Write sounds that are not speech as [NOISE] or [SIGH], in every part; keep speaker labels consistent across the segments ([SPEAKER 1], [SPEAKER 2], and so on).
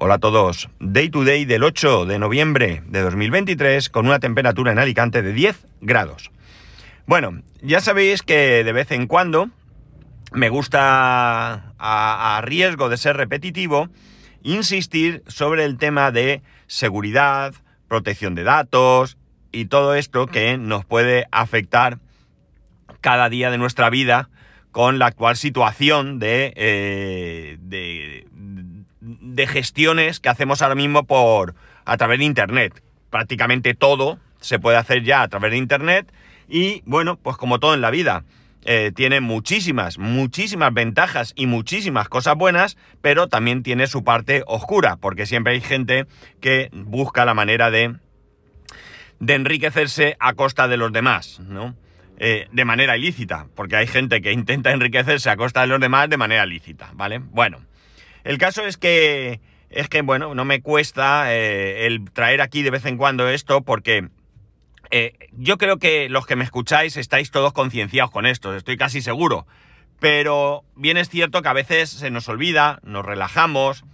[SPEAKER 1] Hola a todos. Day to day del 8 de noviembre de 2023 con una temperatura en Alicante de 10 grados. Bueno, ya sabéis que de vez en cuando me gusta, a, riesgo de ser repetitivo, insistir sobre el tema de seguridad, protección de datos y todo esto que nos puede afectar cada día de nuestra vida con la actual situación de, eh, de, de gestiones que hacemos ahora mismo por a través de internet. Prácticamente todo se puede hacer ya a través de internet y bueno, pues como todo en la vida, eh, tiene muchísimas, muchísimas ventajas y muchísimas cosas buenas, pero también tiene su parte oscura, porque siempre hay gente que busca la manera de, de enriquecerse a costa de los demás, ¿no? Eh, de manera ilícita, porque hay gente que intenta enriquecerse a costa de los demás de manera lícita, ¿vale? Bueno, el caso es que, es que bueno, no me cuesta eh, el traer aquí de vez en cuando esto porque eh, yo creo que los que me escucháis estáis todos concienciados con esto, estoy casi seguro. Pero bien es cierto que a veces se nos olvida, nos relajamos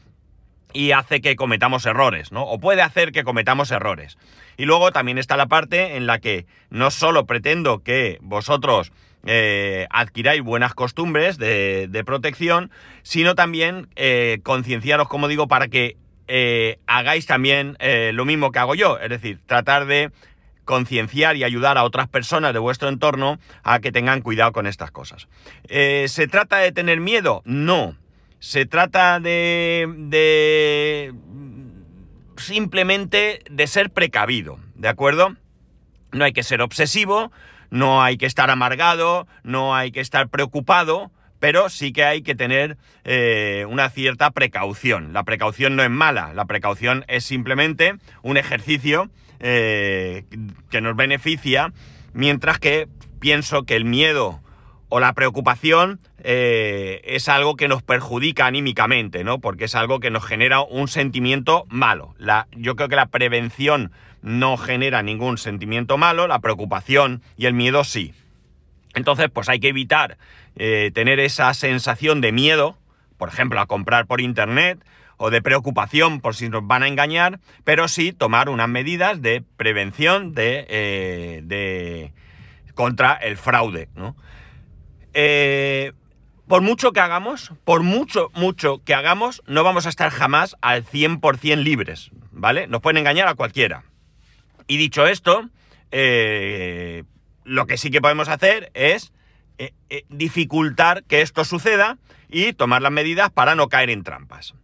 [SPEAKER 1] y hace que cometamos errores, ¿no? O puede hacer que cometamos errores. Y luego también está la parte en la que no solo pretendo que vosotros eh, adquiráis buenas costumbres de, protección, sino también eh, concienciaros, como digo, para que eh, hagáis también lo mismo que hago yo, es decir, tratar de concienciar y ayudar a otras personas de vuestro entorno a que tengan cuidado con estas cosas. ¿Se trata de tener miedo? No. Se trata de, de simplemente de ser precavido, ¿de acuerdo? No hay que ser obsesivo, no hay que estar amargado, no hay que estar preocupado, pero sí que hay que tener eh, una cierta precaución. La precaución no es mala, la precaución es simplemente un ejercicio eh, que nos beneficia, mientras que pienso que el miedo o la preocupación eh, es algo que nos perjudica anímicamente, ¿no? Porque es algo que nos genera un sentimiento malo. La, yo creo que la prevención no genera ningún sentimiento malo, la preocupación y el miedo sí. Entonces, pues hay que evitar eh, tener esa sensación de miedo, por ejemplo, a comprar por internet, o de preocupación por si nos van a engañar, pero sí tomar unas medidas de prevención de, eh, de contra el fraude. ¿no? Eh, por mucho que hagamos, por mucho, mucho que hagamos, no vamos a estar jamás al 100% libres, ¿vale? Nos pueden engañar a cualquiera. Y dicho esto, eh, lo que sí que podemos hacer es eh, eh, dificultar que esto suceda y tomar las medidas para no caer en trampas.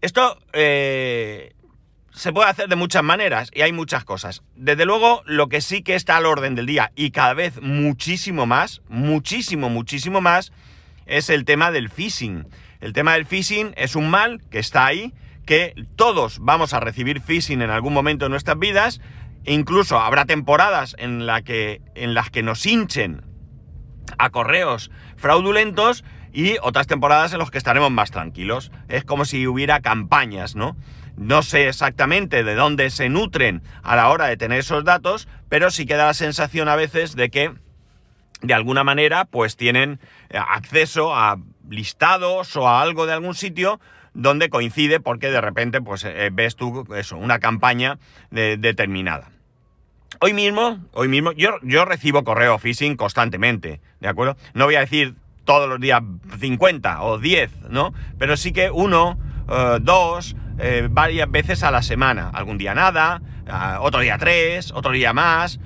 [SPEAKER 1] Esto se puede hacer de muchas maneras y hay muchas cosas. Desde luego, lo que sí que está al orden del día y cada vez muchísimo más, muchísimo, muchísimo más, es el tema del phishing. El tema del phishing es un mal que está ahí, que todos vamos a recibir phishing en algún momento de nuestras vidas. Incluso habrá temporadas en, la que, en las que nos hinchen a correos fraudulentos y otras temporadas en las que estaremos más tranquilos. Es como si hubiera campañas, ¿no? No sé exactamente de dónde se nutren a la hora de tener esos datos, pero sí queda la sensación a veces de que de alguna manera pues tienen eh, acceso a listados o a algo de algún sitio donde coincide porque de repente pues eh, ves tú eso, una campaña determinada. Hoy mismo, hoy mismo, yo, yo recibo correo phishing constantemente, ¿de acuerdo? No voy a decir todos los días 50 o 10, ¿no? Pero sí que uno, eh, dos, eh, varias veces a la semana. Algún día nada, otro día tres, otro día más.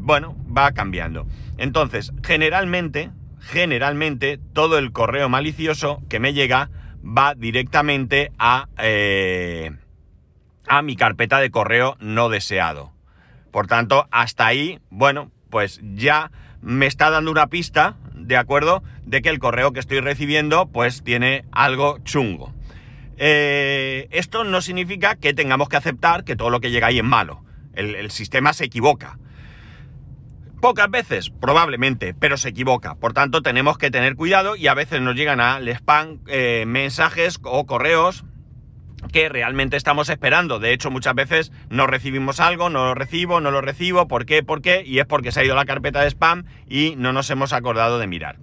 [SPEAKER 1] bueno, va cambiando. Entonces, generalmente, generalmente, todo el correo malicioso que me llega va directamente a, eh, a mi carpeta de correo no deseado. Por tanto, hasta ahí, bueno, pues ya me está dando una pista, ¿de acuerdo? De que el correo que estoy recibiendo, pues tiene algo chungo. Eh, esto no significa que tengamos que aceptar que todo lo que llega ahí es malo. el sistema se equivoca. Pocas veces, probablemente, pero se equivoca. Por tanto, tenemos que tener cuidado y a veces nos llegan al spam eh, mensajes o correos que realmente estamos esperando. De hecho, muchas veces no recibimos algo, no lo recibo, no lo recibo. ¿Por qué? ¿Por qué? Y es porque se ha ido la carpeta de spam y no nos hemos acordado de mirar.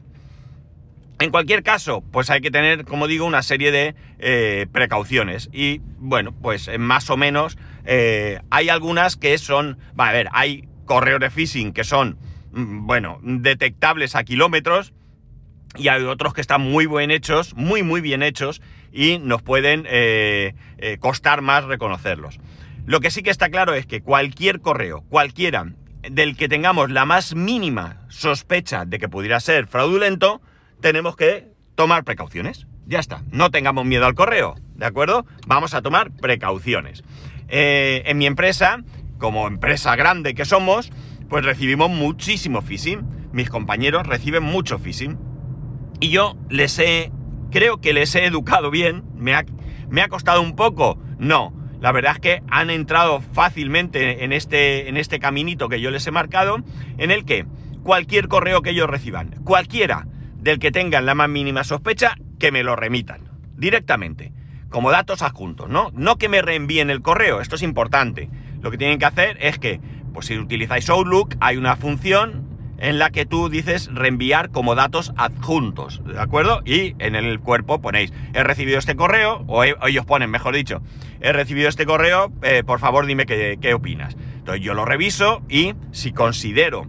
[SPEAKER 1] En cualquier caso, pues hay que tener, como digo, una serie de eh, precauciones. Y bueno, pues eh, más o menos hay algunas que son, va a ver, hay correos de phishing que son, mm, bueno, detectables a kilómetros y hay otros que están muy bien hechos, muy, muy bien hechos y nos pueden costar más reconocerlos. Lo que sí que está claro es que cualquier correo, cualquiera del que tengamos la más mínima sospecha de que pudiera ser fraudulento, tenemos que tomar precauciones. Ya está, no tengamos miedo al correo, ¿de acuerdo? Vamos a tomar precauciones. Eh, en mi empresa, como empresa grande que somos, pues recibimos muchísimo phishing. Mis compañeros reciben mucho phishing. Y yo les he, creo que les he educado bien. ¿Me ha, me ha costado un poco? No. La verdad es que han entrado fácilmente en este, en este caminito que yo les he marcado, en el que cualquier correo que ellos reciban, cualquiera, del que tengan la más mínima sospecha, que me lo remitan directamente, como datos adjuntos, ¿no? No que me reenvíen el correo, esto es importante. Lo que tienen que hacer es que, pues si utilizáis Outlook, hay una función en la que tú dices reenviar como datos adjuntos, ¿de acuerdo? Y en el cuerpo ponéis, he recibido este correo, o, ellos ponen, mejor dicho, he recibido este correo, eh, por favor dime qué, qué opinas. Entonces yo lo reviso y si considero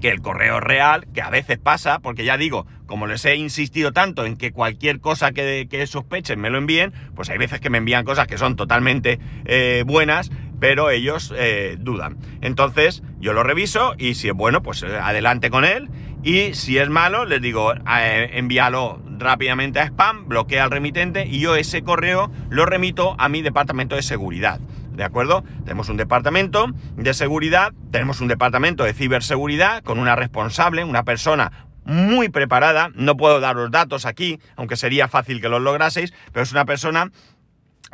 [SPEAKER 1] que el correo real, que a veces pasa, porque ya digo, como les he insistido tanto en que cualquier cosa que, sospechen me lo envíen, pues hay veces que me envían cosas que son totalmente eh, buenas, pero ellos eh, dudan. Entonces yo lo reviso y si es bueno, pues eh, adelante con él. Y si es malo, les digo, envíalo rápidamente a spam, bloquea al remitente y yo ese correo lo remito a mi departamento de seguridad. ¿De acuerdo? Tenemos un departamento de seguridad, tenemos un departamento de ciberseguridad con una responsable, una persona muy preparada. No puedo dar los datos aquí, aunque sería fácil que los lograseis, pero es una persona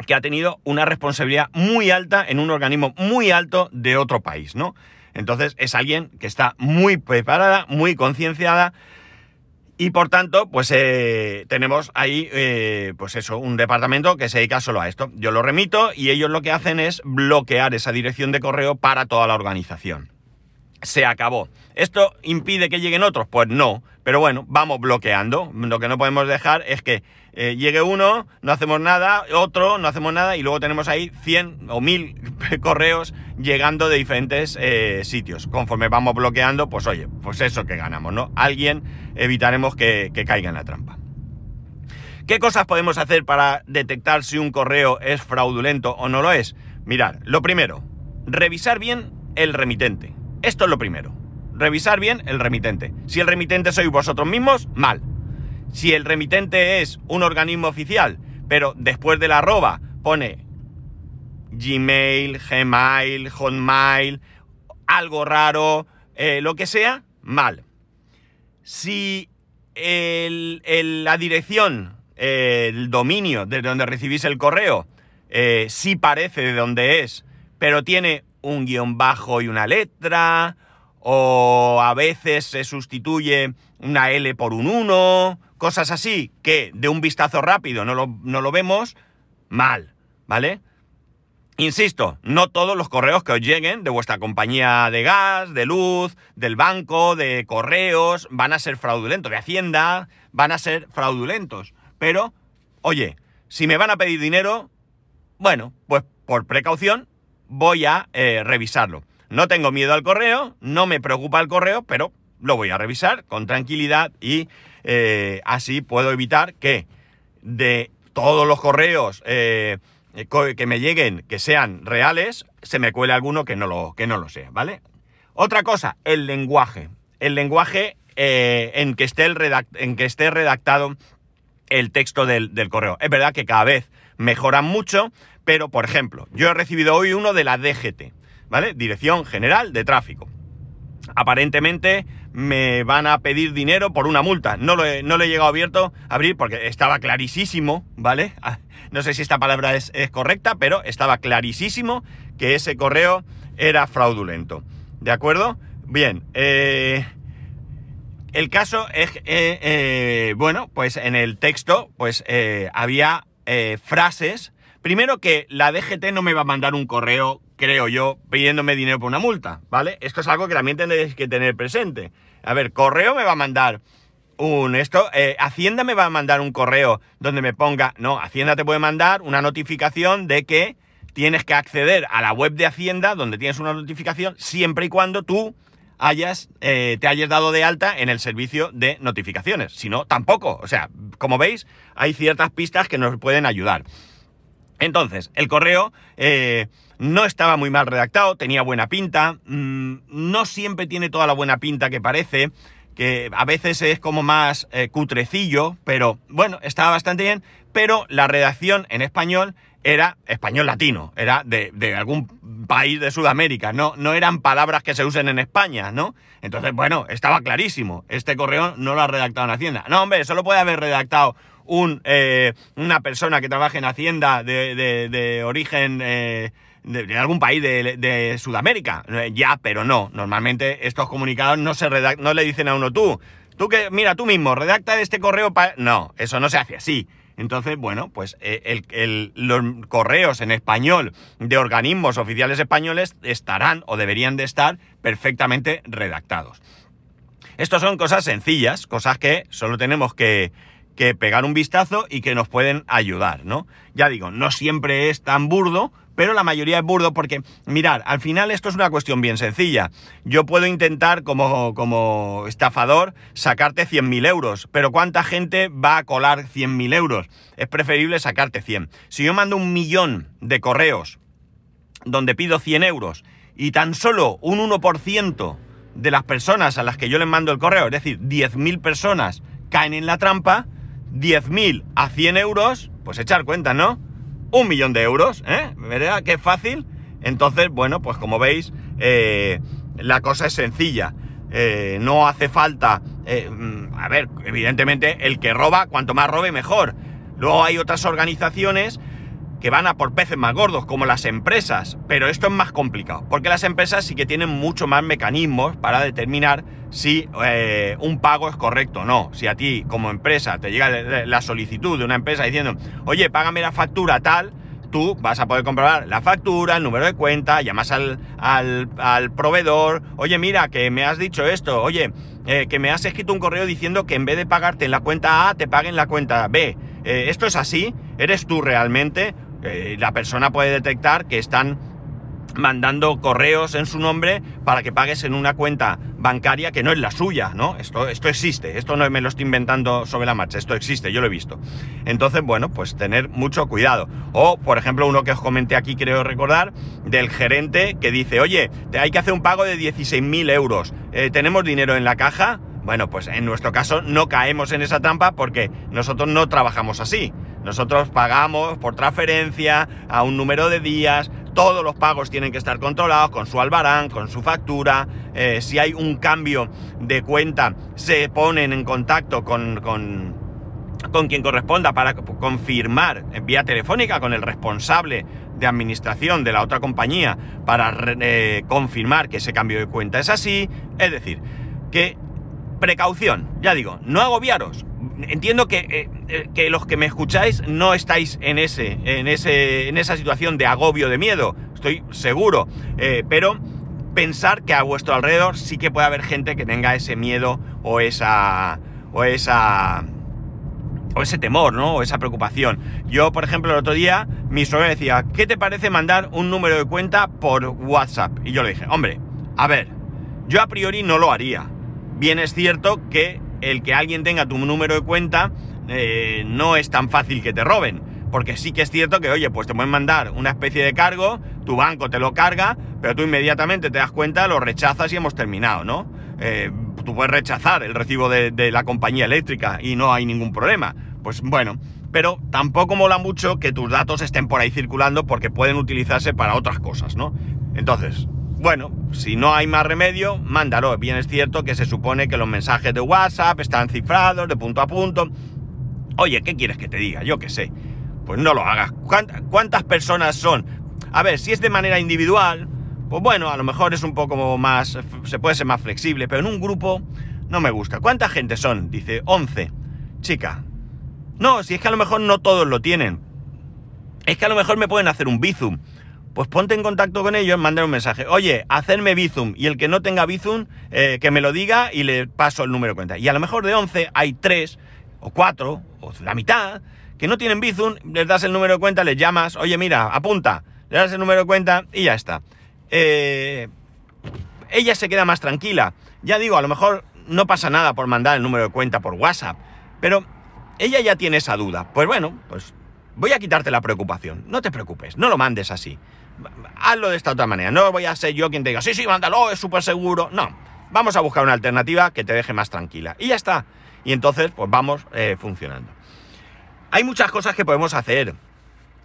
[SPEAKER 1] que ha tenido una responsabilidad muy alta en un organismo muy alto de otro país, ¿no? Entonces es alguien que está muy preparada, muy concienciada y por tanto, pues eh, tenemos ahí, eh, pues eso, un departamento que se dedica solo a esto. Yo lo remito y ellos lo que hacen es bloquear esa dirección de correo para toda la organización. Se acabó. ¿Esto impide que lleguen otros? Pues no. Pero bueno, vamos bloqueando. Lo que no podemos dejar es que eh, llegue uno, no hacemos nada, otro, no hacemos nada, y luego tenemos ahí 100 o 1000 [LAUGHS] correos llegando de diferentes eh, sitios. Conforme vamos bloqueando, pues oye, pues eso que ganamos, ¿no? Alguien evitaremos que, que caiga en la trampa. ¿Qué cosas podemos hacer para detectar si un correo es fraudulento o no lo es? Mirar, lo primero, revisar bien el remitente. Esto es lo primero. Revisar bien el remitente. Si el remitente sois vosotros mismos, mal. Si el remitente es un organismo oficial, pero después de la arroba pone Gmail, Gmail, Hotmail, algo raro, eh, lo que sea, mal. Si la dirección, el dominio de donde recibís el correo, eh, sí parece de donde es, pero tiene un guion bajo y una letra, o a veces se sustituye una L por un 1, cosas así que de un vistazo rápido no lo, vemos, mal, ¿vale? Insisto, no todos los correos que os lleguen de vuestra compañía de gas, de luz, del banco, de correos, van a ser fraudulentos, de Hacienda, van a ser fraudulentos. Pero, oye, si me van a pedir dinero, bueno, pues por precaución voy a eh, revisarlo. No tengo miedo al correo, no me preocupa el correo, pero lo voy a revisar con tranquilidad y eh, así puedo evitar que de todos los correos eh, que me lleguen que sean reales, se me cuele alguno que no lo, que no lo sea, ¿vale? Otra cosa, el lenguaje. El lenguaje en, que esté el en que esté redactado el texto del, del correo. Es verdad que cada vez mejoran mucho, pero por ejemplo, yo he recibido hoy uno de la DGT, ¿vale? Dirección General de Tráfico. Aparentemente me van a pedir dinero por una multa. No lo he, no he llegado abierto a abrir porque estaba clarísimo, ¿vale? Ah, no sé si esta palabra es, correcta, pero estaba clarísimo que ese correo era fraudulento. ¿De acuerdo? Bien, eh, el caso es, eh, eh, bueno, pues en el texto, pues había frases. Primero que la DGT no me va a mandar un correo creo yo, pidiéndome dinero por una multa, ¿vale? Esto es algo que también tendréis que tener presente. A ver, correo me va a mandar un esto. eh, Hacienda me va a mandar un correo donde me ponga. No, Hacienda te puede mandar una notificación de que tienes que acceder a la web de Hacienda donde tienes una notificación siempre y cuando tú hayas, eh, te hayas dado de alta en el servicio de notificaciones. Si no, tampoco. O sea, como veis, hay ciertas pistas que nos pueden ayudar. Entonces, el correo eh, no estaba muy mal redactado, tenía buena pinta, mm, no siempre tiene toda la buena pinta que parece, que a veces es como más eh, cutrecillo, pero bueno, estaba bastante bien, pero la redacción en español era español latino, era de, algún país de Sudamérica, no, no eran palabras que se usen en España, ¿no? Entonces, bueno, estaba clarísimo, este correo no lo ha redactado en Hacienda. No, hombre, solo puede haber redactado un, eh, una persona que trabaje en Hacienda de, origen eh, de, algún país de, Sudamérica. Eh, Ya, pero no. Normalmente estos comunicados no se redac- no le dicen a uno tú. Tú que, mira, tú mismo, redacta este correo para... No, eso no se hace así. Entonces, bueno, pues los correos en español de organismos oficiales españoles estarán o deberían de estar perfectamente redactados. Estos son cosas sencillas, cosas que solo tenemos que, que pegar un vistazo y que nos pueden ayudar, ¿no? Ya digo, no siempre es tan burdo, pero la mayoría es burdo porque, mirad, al final esto es una cuestión bien sencilla. Yo puedo intentar como, como estafador sacarte 100.000 euros, pero ¿cuánta gente va a colar 100.000 euros? Es preferible sacarte 100. Si yo mando un millón de correos donde pido 100 euros y tan solo un 1% de las personas a las que yo les mando el correo, es decir, 10.000 personas caen en la trampa, 10.000 a 100 euros, pues echar cuenta, ¿no? Un millón de euros, ¿eh? ¿Verdad? Qué fácil. Entonces, bueno, pues como veis, eh, la cosa es sencilla. Eh, no hace falta, eh, mm, a ver, evidentemente el que roba, cuanto más robe, mejor. Luego hay otras organizaciones que van a por peces más gordos, como las empresas, pero esto es más complicado, porque las empresas sí que tienen mucho más mecanismos para determinar si eh, un pago es correcto o no. Si a ti como empresa te llega la- solicitud de una empresa diciendo, oye, págame la factura tal, tú vas a poder comprobar la factura, el número de cuenta, llamas al, al, proveedor, oye, mira, que me has dicho esto, oye, eh, que me has escrito un correo diciendo que en vez de pagarte en la cuenta A, te pague en la cuenta B. Eh, esto es así, eres tú realmente, Eh, la persona puede detectar que están mandando correos en su nombre para que pagues en una cuenta bancaria que no es la suya, ¿no? Esto, esto existe, esto no me lo estoy inventando sobre la marcha, esto existe, yo lo he visto. Entonces, bueno, pues tener mucho cuidado. O, por ejemplo, uno que os comenté aquí, creo recordar, del gerente que dice, oye, hay que hacer un pago de 16.000 euros, Eh, ¿tenemos dinero en la caja? Bueno, pues en nuestro caso no caemos en esa trampa porque nosotros no trabajamos así. Nosotros pagamos por transferencia a un número de días, todos los pagos tienen que estar controlados con su albarán, con su factura. eh, si hay un cambio de cuenta, se ponen en contacto con, con, con quien corresponda para confirmar en vía telefónica con el responsable de administración de la otra compañía para eh, confirmar que ese cambio de cuenta es así. Es decir, que precaución, ya digo, no agobiaros. Entiendo que, eh, eh, que los que me escucháis no estáis en, ese, en, ese, en esa situación de agobio, de miedo, estoy seguro, eh, pero pensar que a vuestro alrededor sí que puede haber gente que tenga ese miedo o esa... o esa o ese temor, ¿no? O esa preocupación. Yo, por ejemplo, el otro día, mi suegra decía, ¿qué te parece mandar un número de cuenta por WhatsApp? Y yo le dije, hombre, a ver, yo a priori no lo haría. Bien es cierto que el que alguien tenga tu número de cuenta eh, no es tan fácil que te roben. Porque sí que es cierto que, oye, pues te pueden mandar una especie de cargo, tu banco te lo carga, pero tú inmediatamente te das cuenta, lo rechazas y hemos terminado, ¿no? Eh, tú puedes rechazar el recibo de, de la compañía eléctrica y no hay ningún problema. Pues bueno, pero tampoco mola mucho que tus datos estén por ahí circulando porque pueden utilizarse para otras cosas, ¿no? Entonces, bueno, si no hay más remedio, mándalo. Bien es cierto que se supone que los mensajes de WhatsApp están cifrados de punto a punto. Oye, ¿qué quieres que te diga? Yo qué sé. Pues no lo hagas. ¿Cuánta- ¿Cuántas personas son? A ver, si es de manera individual, pues bueno, a lo mejor es un poco más, se puede ser más flexible, pero en un grupo no me gusta. ¿Cuánta gente son? Dice 11. Chica. No, si es que a lo mejor no todos lo tienen. Es que a lo mejor me pueden hacer un bizum. Pues ponte en contacto con ellos, manda un mensaje. Oye, hacerme Bizum. Y el que no tenga Bizum, eh, que me lo diga y le paso el número de cuenta. Y a lo mejor de 11 hay 3 o 4 o la mitad que no tienen Bizum, les das el número de cuenta, les llamas, oye, mira, apunta, le das el número de cuenta y ya está. Eh, ella se queda más tranquila. Ya digo, a lo mejor no pasa nada por mandar el número de cuenta por WhatsApp, pero ella ya tiene esa duda. Pues bueno, pues voy a quitarte la preocupación. No te preocupes, no lo mandes así. Hazlo de esta otra manera. No voy a ser yo quien te diga, sí, sí, mándalo, es súper seguro. No, vamos a buscar una alternativa que te deje más tranquila. Y ya está. Y entonces, pues vamos eh, funcionando. Hay muchas cosas que podemos hacer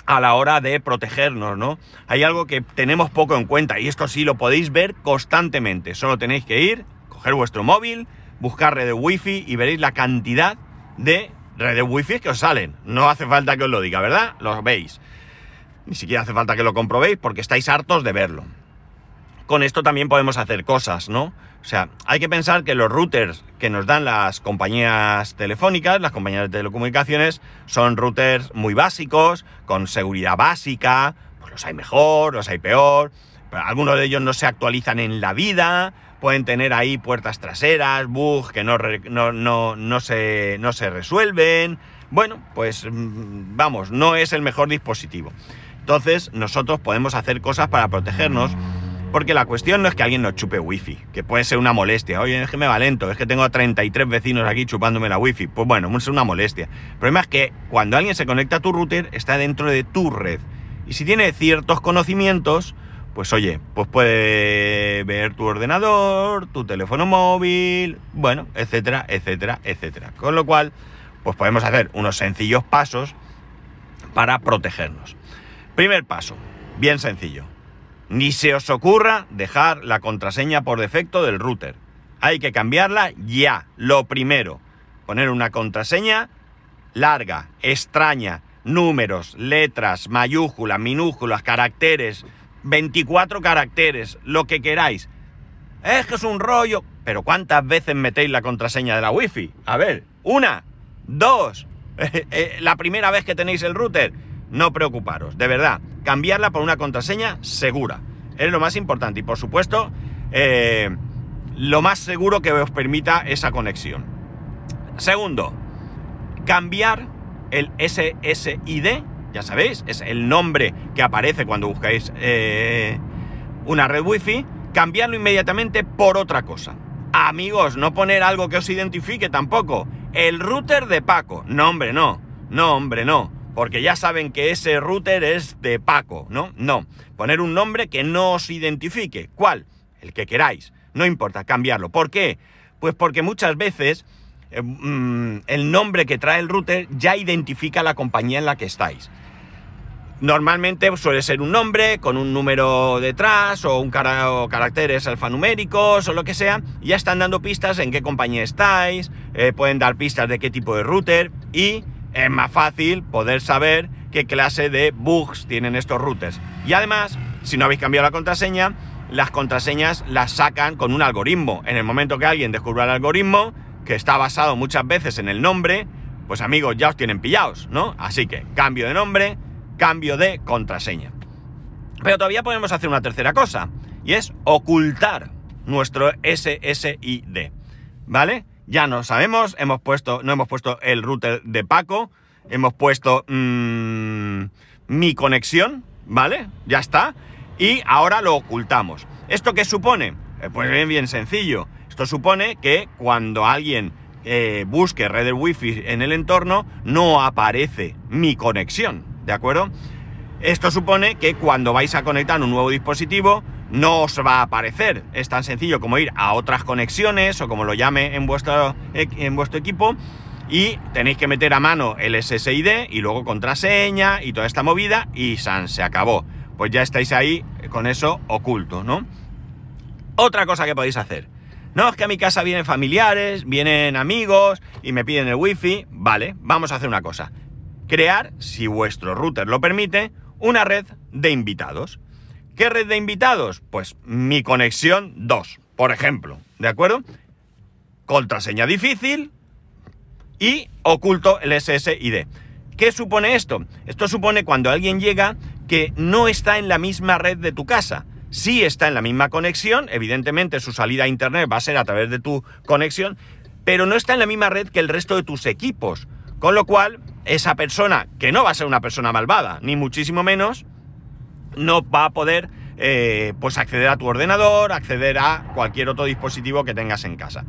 [SPEAKER 1] a la hora de protegernos, ¿no? Hay algo que tenemos poco en cuenta y esto sí lo podéis ver constantemente. Solo tenéis que ir, coger vuestro móvil, buscar redes wifi y veréis la cantidad de redes wifi que os salen. No hace falta que os lo diga, ¿verdad? Lo veis. Ni siquiera hace falta que lo comprobéis porque estáis hartos de verlo. Con esto también podemos hacer cosas, ¿no? O sea, hay que pensar que los routers que nos dan las compañías telefónicas, las compañías de telecomunicaciones, son routers muy básicos, con seguridad básica, pues los hay mejor, los hay peor, algunos de ellos no se actualizan en la vida, pueden tener ahí puertas traseras, bugs que no, se, resuelven. Bueno, pues mm, vamos, no es el mejor dispositivo. Entonces, nosotros podemos hacer cosas para protegernos porque la cuestión no es que alguien nos chupe wifi, que puede ser una molestia. Oye, es que me va lento, es que tengo a 33 vecinos aquí chupándome la wifi. Pues bueno, es una molestia. El problema es que cuando alguien se conecta a tu router, está dentro de tu red. Y si tiene ciertos conocimientos, pues oye, pues puede ver tu ordenador, tu teléfono móvil, bueno, etcétera, etcétera, etcétera. Con lo cual, pues podemos hacer unos sencillos pasos para protegernos. Primer paso, bien sencillo ni se os ocurra dejar la contraseña por defecto del router. Hay que cambiarla ya. Lo primero, poner una contraseña larga, extraña, números, letras, mayúsculas, minúsculas, caracteres, 24 caracteres, lo que queráis. Es que es un rollo. Pero ¿cuántas veces metéis la contraseña de la wifi? A ver, una, dos. [LAUGHS] Eh, la primera vez que tenéis el router, no preocuparos, de verdad cambiarla por una contraseña segura. Es lo más importante y por supuesto eh, lo más seguro que os permita esa conexión. Segundo, cambiar el SSID, ya sabéis, es el nombre que aparece cuando buscáis eh, una red wifi, cambiarlo inmediatamente por otra cosa. Amigos, no poner algo que os identifique tampoco. El router de Paco. No, hombre, no. No, hombre, no porque ya saben que ese router es de Paco, ¿no? No, poner un nombre que no os identifique. ¿Cuál? El que queráis. No importa, cambiarlo. ¿Por qué? Pues porque muchas veces eh, mm, el nombre que trae el router ya identifica la compañía en la que estáis. Normalmente suele ser un nombre con un número detrás o un caracteres alfanuméricos o lo que sea. Ya están dando pistas en qué compañía estáis, eh, pueden dar pistas de qué tipo de router y es más fácil poder saber qué clase de bugs tienen estos routers. Y además, si no habéis cambiado la contraseña, las contraseñas las sacan con un algoritmo. En el momento que alguien descubra el algoritmo, que está basado muchas veces en el nombre, pues amigos, ya os tienen pillados, ¿no? Así que cambio de nombre, cambio de contraseña. Pero todavía podemos hacer una tercera cosa, y es ocultar nuestro SSID, ¿vale? ya no sabemos, hemos puesto, no hemos puesto el router de Paco, hemos puesto mm, mi conexión, ¿vale? Ya está. Y ahora lo ocultamos. ¿Esto qué supone? Eh, pues bien, bien sencillo. Esto supone que cuando alguien eh, busque red wifi en el entorno, no aparece mi conexión, ¿de acuerdo? Esto supone que cuando vais a conectar un nuevo dispositivo, no os va a aparecer. Es tan sencillo como ir a otras conexiones o como lo llame en vuestro, en vuestro equipo y tenéis que meter a mano el SSID y luego contraseña y toda esta movida y San se acabó. Pues ya estáis ahí con eso oculto, ¿no? Otra cosa que podéis hacer. No, es que a mi casa vienen familiares, vienen amigos y me piden el wifi. Vale, vamos a hacer una cosa. Crear, si vuestro router lo permite, una red de invitados. ¿Qué red de invitados? Pues mi conexión 2, por ejemplo, ¿de acuerdo? Contraseña difícil y oculto el SSID. ¿Qué supone esto? Esto supone cuando alguien llega que no está en la misma red de tu casa. Sí está en la misma conexión, evidentemente su salida a Internet va a ser a través de tu conexión, pero no está en la misma red que el resto de tus equipos. Con lo cual, esa persona, que no va a ser una persona malvada, ni muchísimo menos, no va a poder eh, pues acceder a tu ordenador, acceder a cualquier otro dispositivo que tengas en casa.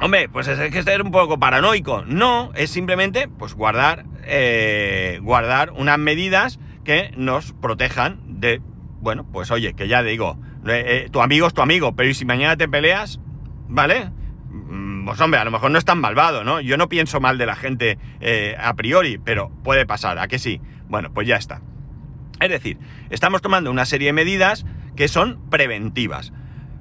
[SPEAKER 1] Hombre, pues es que ser un poco paranoico. No, es simplemente pues guardar, eh, guardar unas medidas que nos protejan de, bueno, pues oye, que ya digo, eh, tu amigo es tu amigo, pero ¿y si mañana te peleas? ¿Vale? Pues hombre, a lo mejor no es tan malvado, ¿no? Yo no pienso mal de la gente a priori, pero puede pasar, ¿a que sí? Bueno, pues ya está. Es decir, estamos tomando una serie de medidas que son preventivas.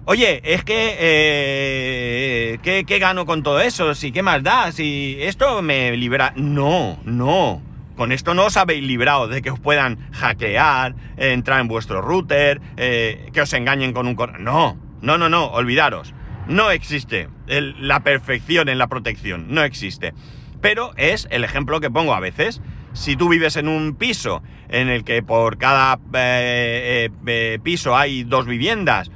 [SPEAKER 1] Oye, es que... Eh, ¿qué, gano con todo eso? ¿Si qué más da? Si esto me libera... No, no. Con esto no os habéis librado de que os puedan hackear, entrar en vuestro router, eh, que os engañen con un... No, no, no, no, olvidaros. No existe la perfección en la protección, no existe. Pero es el ejemplo que pongo a veces si tú vives en un piso en el que por cada eh, eh, eh, piso hay dos viviendas,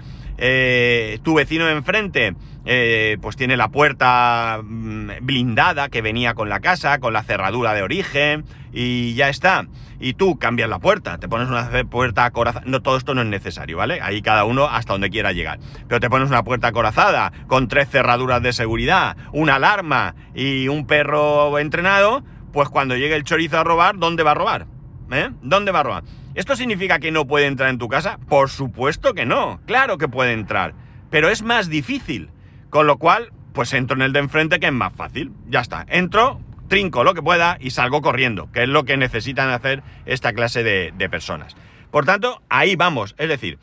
[SPEAKER 1] tu vecino de enfrente pues tiene la puerta mm, blindada que venía con la casa, con la cerradura de origen, y ya está. Y tú cambias la puerta, te pones una puerta acorazada. No, todo esto no es necesario, ¿vale? Ahí cada uno hasta donde quiera llegar. Pero te pones una puerta acorazada, con tres cerraduras de seguridad, una alarma y un perro entrenado, pues cuando llegue el chorizo a robar, ¿dónde va a robar? ¿Eh? ¿Dónde va a robar? ¿Esto significa que no puede entrar en tu casa? Por supuesto que no, claro que puede entrar, pero es más difícil. Con lo cual, pues entro en el de enfrente que es más fácil. Ya está, entro, trinco lo que pueda y salgo corriendo, que es lo que necesitan hacer esta clase de, personas. Por tanto, ahí vamos, es decir,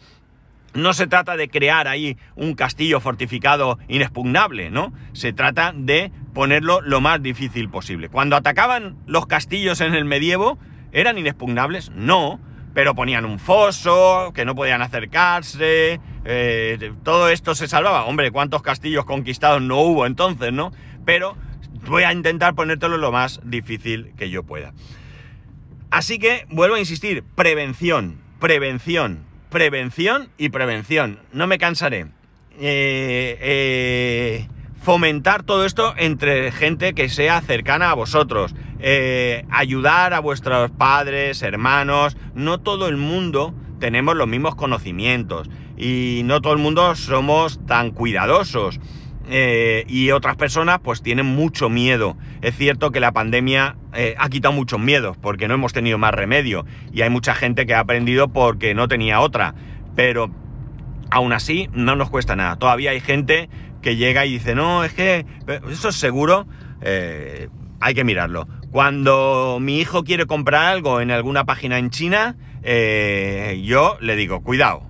[SPEAKER 1] no se trata de crear ahí un castillo fortificado inexpugnable, ¿no? Se trata de ponerlo lo más difícil posible. Cuando atacaban los castillos en el medievo, ¿eran inexpugnables? No, pero ponían un foso, que no podían acercarse, eh, todo esto se salvaba. Hombre, ¿cuántos castillos conquistados no hubo entonces, no? Pero voy a intentar ponértelo lo más difícil que yo pueda. Así que, vuelvo a insistir, prevención, prevención, prevención y prevención. No me cansaré. Eh, eh, fomentar todo esto entre gente que sea cercana a vosotros. Ayudar a vuestros padres, hermanos. No todo el mundo tenemos los mismos conocimientos. Y no todo el mundo somos tan cuidadosos. Eh, y otras personas pues tienen mucho miedo. Es cierto que la pandemia eh, ha quitado muchos miedos porque no hemos tenido más remedio y hay mucha gente que ha aprendido porque no tenía otra. Pero aún así no nos cuesta nada. Todavía hay gente que llega y dice, no, es que eso es seguro, eh, hay que mirarlo. Cuando mi hijo quiere comprar algo en alguna página en China, yo le digo, cuidado,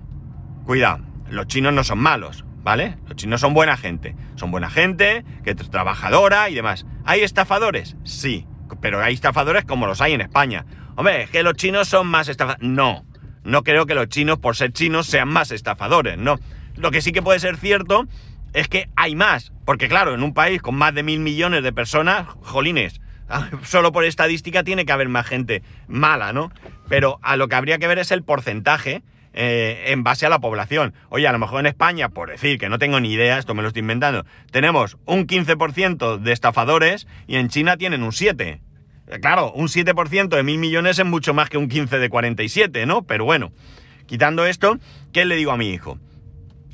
[SPEAKER 1] cuidado, los chinos no son malos ¿vale? Los chinos son buena gente, son buena gente, que trabajadora y demás. ¿Hay estafadores? Sí, pero hay estafadores como los hay en España. Hombre, es que los chinos son más estafadores. No, no creo que los chinos, por ser chinos, sean más estafadores, no. Lo que sí que puede ser cierto es que hay más, porque claro, en un país con más de mil millones de personas, jolines, [LAUGHS] solo por estadística tiene que haber más gente mala, ¿no? Pero a lo que habría que ver es el porcentaje eh, en base a la población. Oye, a lo mejor en España, por decir que no tengo ni idea, esto me lo estoy inventando, tenemos un 15% de estafadores y en China tienen un 7%. Eh, claro, un 7% de mil millones es mucho más que un 15 de 47, ¿no? Pero bueno, quitando esto, ¿qué le digo a mi hijo?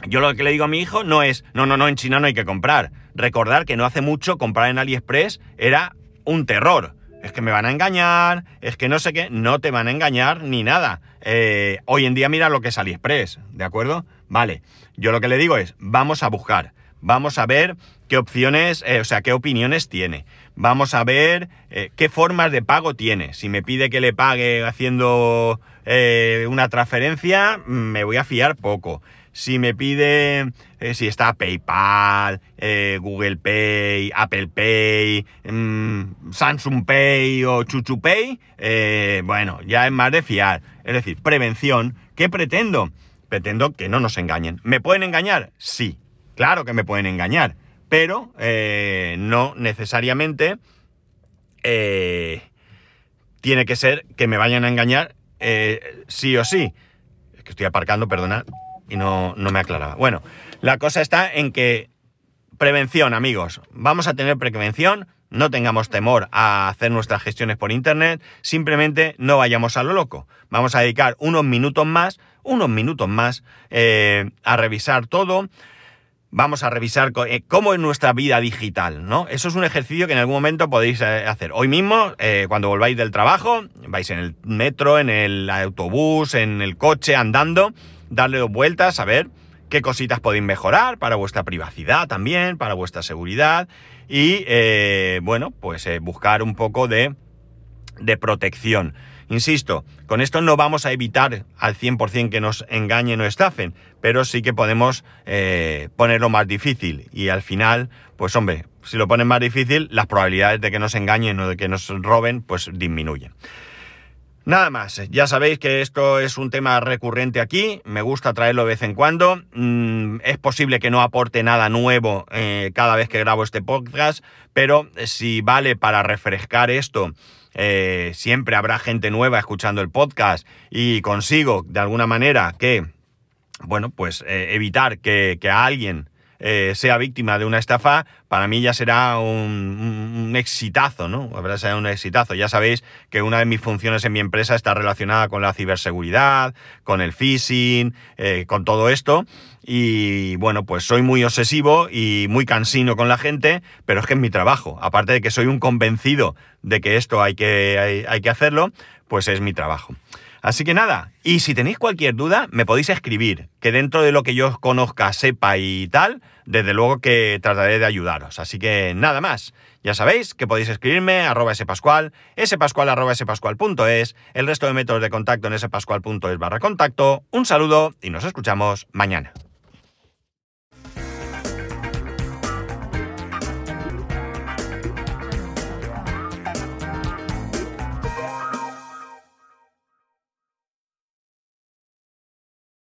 [SPEAKER 1] Yo lo que le digo a mi hijo no es, no, no, no, en China no hay que comprar. Recordar que no hace mucho comprar en AliExpress era un terror es que me van a engañar, es que no sé qué, no te van a engañar ni nada. Eh, hoy en día mira lo que es AliExpress, ¿de acuerdo? Vale, yo lo que le digo es, vamos a buscar, vamos a ver qué opciones, eh, o sea, qué opiniones tiene, vamos a ver eh, qué formas de pago tiene. Si me pide que le pague haciendo una transferencia, me voy a fiar poco si me pide eh, si está PayPal, eh, Google Pay, Apple Pay, mm, Samsung Pay o Chuchu Pay, eh, bueno, ya es más de fiar. Es decir, prevención. ¿Qué pretendo? Pretendo que no nos engañen. ¿Me pueden engañar? Sí, claro que me pueden engañar, pero no necesariamente tiene que ser que me vayan a engañar eh, sí o sí. Es que estoy aparcando, perdonad, y no, no me aclaraba. Bueno, la cosa está en que prevención, amigos. Vamos a tener prevención, no tengamos temor a hacer nuestras gestiones por Internet, simplemente no vayamos a lo loco. Vamos a dedicar unos minutos más, unos minutos más eh, a revisar todo. Vamos a revisar eh, cómo es nuestra vida digital, ¿no? Eso es un ejercicio que en algún momento podéis eh, hacer. Hoy mismo, cuando volváis del trabajo, vais en el metro, en el autobús, en el coche, andando, darle dos vueltas a ver qué cositas podéis mejorar para vuestra privacidad también, para vuestra seguridad y, eh, bueno, pues eh, buscar un poco de, de protección. Insisto, con esto no vamos a evitar al 100% que nos engañen o estafen, pero sí que podemos eh, ponerlo más difícil. Y al final, pues hombre, si lo ponen más difícil, las probabilidades de que nos engañen o de que nos roben, pues disminuyen. Nada más, ya sabéis que esto es un tema recurrente aquí, me gusta traerlo de vez en cuando, mm, es posible que no aporte nada nuevo eh, cada vez que grabo este podcast, pero si vale para refrescar esto, eh, siempre habrá gente nueva escuchando el podcast y consigo de alguna manera que, bueno, pues eh, evitar que, que a alguien eh, sea víctima de una estafa, para mí ya será un, exitazo, ¿no? Será un exitazo. Ya sabéis que una de mis funciones en mi empresa está relacionada con la ciberseguridad, con el phishing, eh, con todo esto. Y bueno, pues soy muy obsesivo y muy cansino con la gente, pero es que es mi trabajo. Aparte de que soy un convencido de que esto hay que, hay que hacerlo, pues es mi trabajo. Así que nada, y si tenéis cualquier duda, me podéis escribir, que dentro de lo que yo conozca, sepa y tal, desde luego que trataré de ayudaros. Así que nada más. Ya sabéis que podéis escribirme arroba spascual, spascual arroba spascual.es, el resto de métodos de contacto en spascual.es barra contacto. Un saludo y nos escuchamos mañana.